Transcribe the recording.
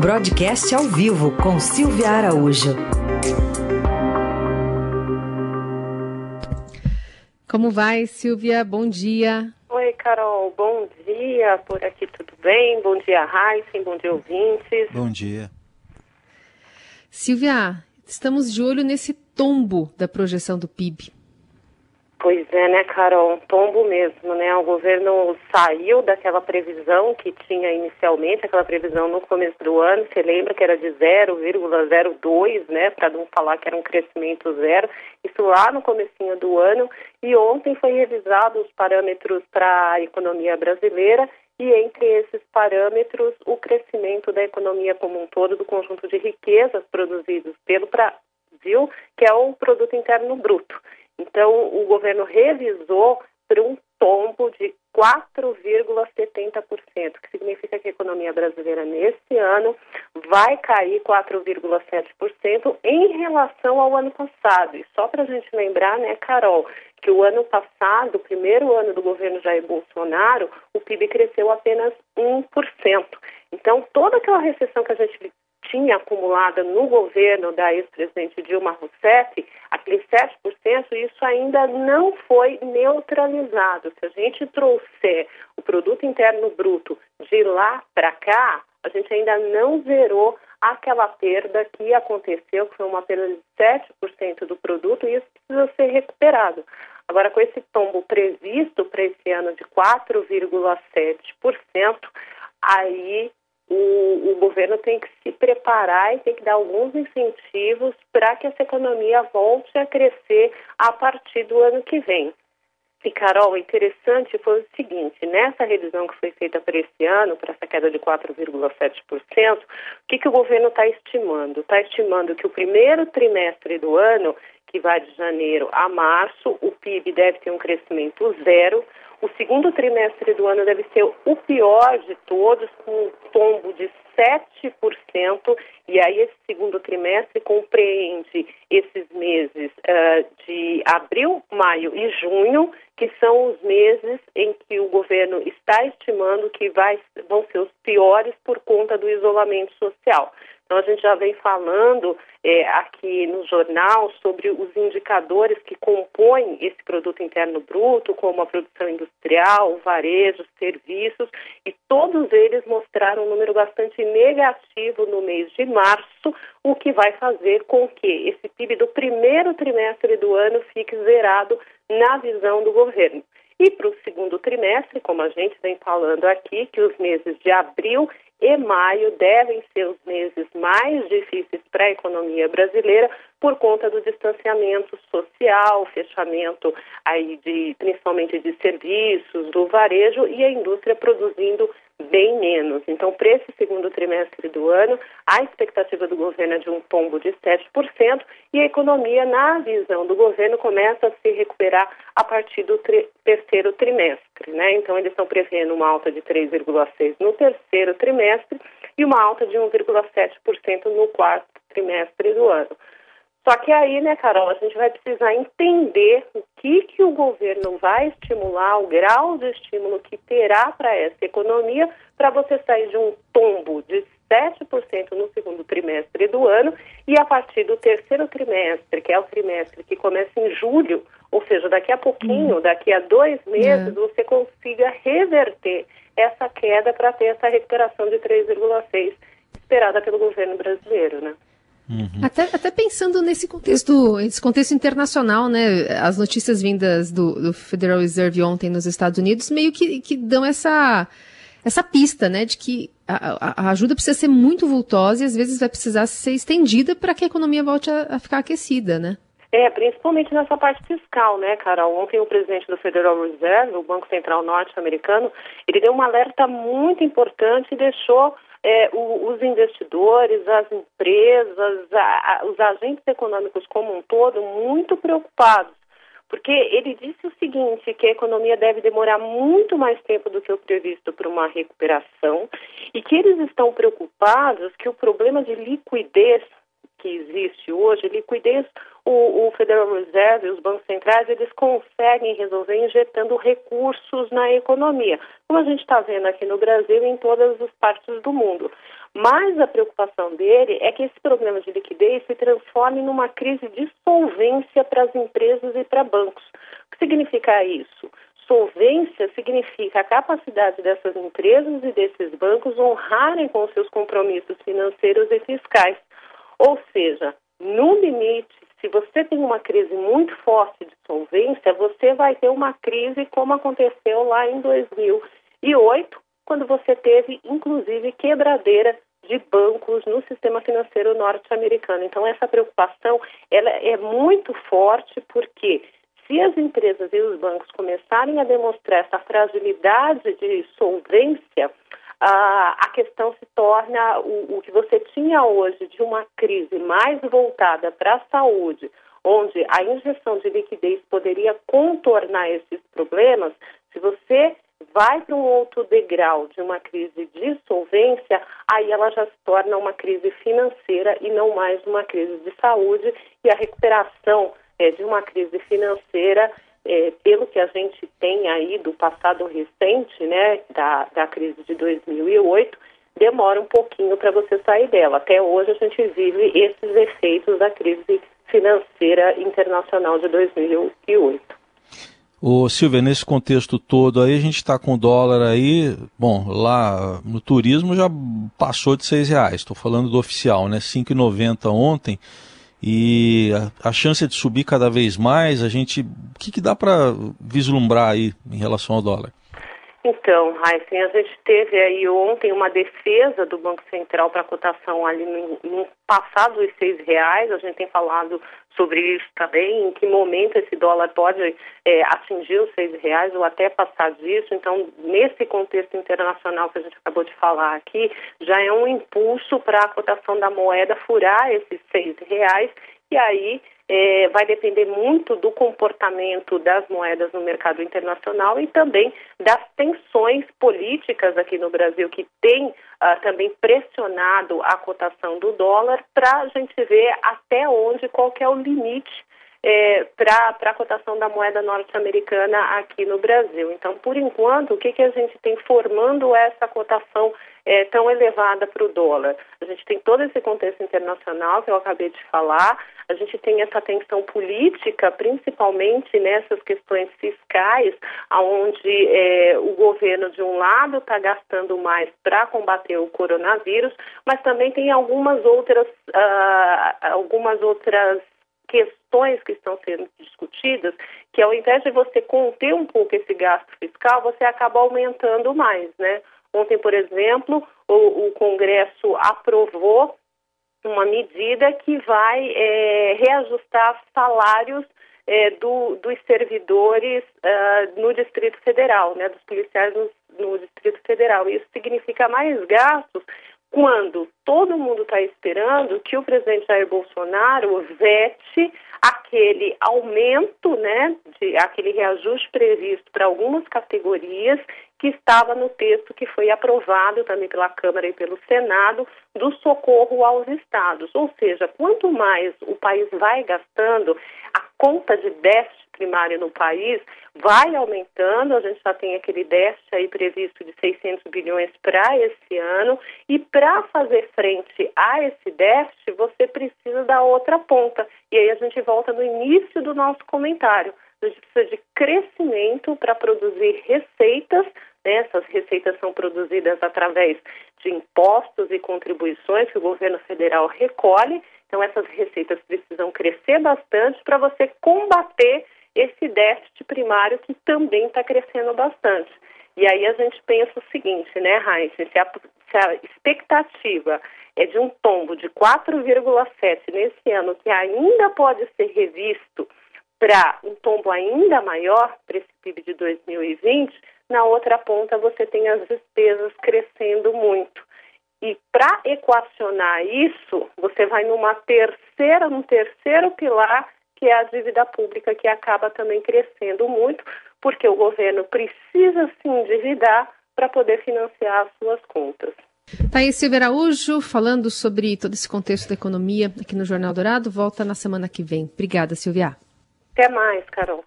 Broadcast ao vivo com Silvia Araújo. Como vai, Silvia? Bom dia. Oi, Carol. Bom dia. Por aqui tudo bem? Bom dia, Heisen. Bom dia, ouvintes. Bom dia. Silvia, estamos de olho nesse tombo da projeção do PIB. Pois é, né, Carol? Um tombo mesmo, né? O governo saiu daquela previsão que tinha inicialmente, aquela previsão no começo do ano, você lembra que era de 0,02, né? Para não falar que era um crescimento zero. Isso lá no comecinho do ano. E ontem foi revisado os parâmetros para a economia brasileira e entre esses parâmetros o crescimento da economia como um todo, do conjunto de riquezas produzidas pelo Brasil, que é o produto interno bruto. Então, o governo revisou para um tombo de 4,70%, que significa que a economia brasileira nesse ano vai cair 4,7% em relação ao ano passado. E só para a gente lembrar, né, Carol, que o ano passado, o primeiro ano do governo Jair Bolsonaro, o PIB cresceu apenas 1%. Então, toda aquela recessão que a gente tinha acumulada no governo da ex-presidente Dilma Rousseff, aqueles 7%, isso ainda não foi neutralizado. Se a gente trouxer o produto interno bruto de lá para cá, a gente ainda não zerou aquela perda que aconteceu, que foi uma perda de 7% do produto, e isso precisa ser recuperado. Agora, com esse tombo previsto para esse ano de 4,7%, aí o, o, governo tem que se preparar e tem que dar alguns incentivos para que essa economia volte a crescer a partir do ano que vem. E, Carol, interessante foi o seguinte, nessa revisão que foi feita para esse ano, para essa queda de 4,7%, o que, que o governo está estimando? Está estimando que o primeiro trimestre do ano, que vai de janeiro a março, o PIB deve ter um crescimento zero, o segundo trimestre do ano deve ser o pior de todos, com um tombo de 7%, e aí esse segundo trimestre compreende esses meses uh, de abril, maio e junho, que são os meses em que o governo está estimando que vai, vão ser os piores por conta do isolamento social. Então, a gente já vem falando é, aqui no jornal sobre os indicadores que compõem esse produto interno bruto, como a produção industrial, o varejo, serviços, e todos eles mostraram um número bastante negativo no mês de março, o que vai fazer com que esse PIB do primeiro trimestre do ano fique zerado na visão do governo. E para o segundo trimestre, como a gente vem falando aqui, que os meses de abril e maio devem ser os meses mais difíceis para a economia brasileira por conta do distanciamento social, fechamento aí de principalmente de serviços, do varejo e a indústria produzindo bem menos. Então, para esse segundo trimestre do ano, a expectativa do governo é de um tombo de 7% e a economia, na visão do governo, começa a se recuperar a partir do tri terceiro trimestre. Né? Então, eles estão prevendo uma alta de 3,6% no terceiro trimestre e uma alta de 1,7% no quarto trimestre do ano. Só que aí, né, Carol, a gente vai precisar entender o que, que o governo vai estimular, o grau de estímulo que terá para essa economia, para você sair de um tombo de 7% no segundo trimestre do ano e a partir do terceiro trimestre, que é o trimestre que começa em julho, ou seja, daqui a pouquinho, hum. daqui a dois meses, é. você consiga reverter essa queda para ter essa recuperação de 3,6% esperada pelo governo brasileiro, né? Uhum. Até, até pensando nesse contexto, esse contexto internacional, né? As notícias vindas do, do Federal Reserve ontem nos Estados Unidos meio que, que dão essa, essa pista, né? De que a, a, ajuda precisa ser muito vultosa e às vezes vai precisar ser estendida para que a economia volte a, a ficar aquecida, né? É, principalmente nessa parte fiscal, né, Carol? Ontem o presidente do Federal Reserve, o Banco Central Norte-Americano, ele deu um alerta muito importante e deixou é, o, os investidores, as empresas, a, a, os agentes econômicos como um todo muito preocupados, porque ele disse o seguinte, que a economia deve demorar muito mais tempo do que o previsto para uma recuperação e que eles estão preocupados que o problema de liquidez que existe hoje, liquidez, o, o, Federal Reserve, os bancos centrais, eles conseguem resolver injetando recursos na economia, como a gente está vendo aqui no Brasil e em todas as partes do mundo. Mas a preocupação dele é que esse problema de liquidez se transforme numa crise de solvência para as empresas e para bancos. O que significa isso? Solvência significa a capacidade dessas empresas e desses bancos honrarem com seus compromissos financeiros e fiscais. Ou seja, no limite, se você tem uma crise muito forte de solvência, você vai ter uma crise como aconteceu lá em 2008, quando você teve, inclusive, quebradeira de bancos no sistema financeiro norte-americano. Então, essa preocupação ela é muito forte porque se as empresas e os bancos começarem a demonstrar essa fragilidade de solvência, a questão se torna o, o que você tinha hoje de uma crise mais voltada para a saúde, onde a injeção de liquidez poderia contornar esses problemas, se você vai para um outro degrau de uma crise de solvência, aí ela já se torna uma crise financeira e não mais uma crise de saúde. E a recuperação é, de uma crise financeira, é, pelo que a gente tem aí do passado recente, né, da, da crise de 2008, demora um pouquinho para você sair dela. Até hoje a gente vive esses efeitos da crise financeira internacional de 2008. Ô Silvia, nesse contexto todo aí, a gente está com o dólar aí, bom, lá no turismo já passou de seis reais, estou falando do oficial, né, 5,90 ontem, e a, a, chance de subir cada vez mais, a gente, o que, que dá para vislumbrar aí em relação ao dólar? Então, Heisen, a gente teve aí ontem uma defesa do Banco Central para a cotação ali no, no passado dos seis reais. A gente tem falado sobre isso também, em que momento esse dólar pode é, atingir os seis reais ou até passar disso. Então, nesse contexto internacional que a gente acabou de falar aqui, já é um impulso para a cotação da moeda furar esses seis reais e aí é, vai depender muito do comportamento das moedas no mercado internacional e também das tensões políticas aqui no Brasil, que tem uh, também pressionado a cotação do dólar, para a gente ver até onde, qual é o limite é, para a cotação da moeda norte-americana aqui no Brasil. Então, por enquanto, o que, que a gente tem formando essa cotação é, tão elevada para o dólar? A gente tem todo esse contexto internacional que eu acabei de falar, a gente tem essa tensão política, principalmente nessas questões fiscais, onde é, o governo, de um lado, está gastando mais para combater o coronavírus, mas também tem algumas outras, uh, algumas outras questões que estão sendo discutidas, que ao invés de você conter um pouco esse gasto fiscal, você acaba aumentando mais, né? Ontem, por exemplo, o, o Congresso aprovou uma medida que vai é, reajustar salários é, do, dos servidores uh, no Distrito Federal, né, dos policiais no, no Distrito Federal. Isso significa mais gastos quando todo mundo está esperando que o presidente Jair Bolsonaro vete aquele aumento, né, de aquele reajuste previsto para algumas categorias que estava no texto que foi aprovado também pela Câmara e pelo Senado do socorro aos estados. Ou seja, quanto mais o país vai gastando, a conta de déficit primário no país vai aumentando, a gente já tem aquele déficit aí previsto de 600 bilhões para esse ano, e para fazer frente a esse déficit, você precisa da outra ponta. E aí a gente volta no início do nosso comentário. A gente precisa de crescimento para produzir receitas né? Essas receitas são produzidas através de impostos e contribuições que o governo federal recolhe. Então, essas receitas precisam crescer bastante para você combater esse déficit primário que também está crescendo bastante. E aí a gente pensa o seguinte, né, Heinz? Se a, se a expectativa é de um tombo de 4,7 nesse ano, que ainda pode ser revisto para um tombo ainda maior para esse PIB de 2020, na outra ponta você tem as despesas crescendo muito. E para equacionar isso, você vai numa terceira, num terceiro pilar, que é a dívida pública, que acaba também crescendo muito, porque o governo precisa se endividar para poder financiar as suas contas. Thaís Silva Araújo, falando sobre todo esse contexto da economia aqui no Jornal Dourado, volta na semana que vem. Obrigada, Silvia. Até mais, Carol.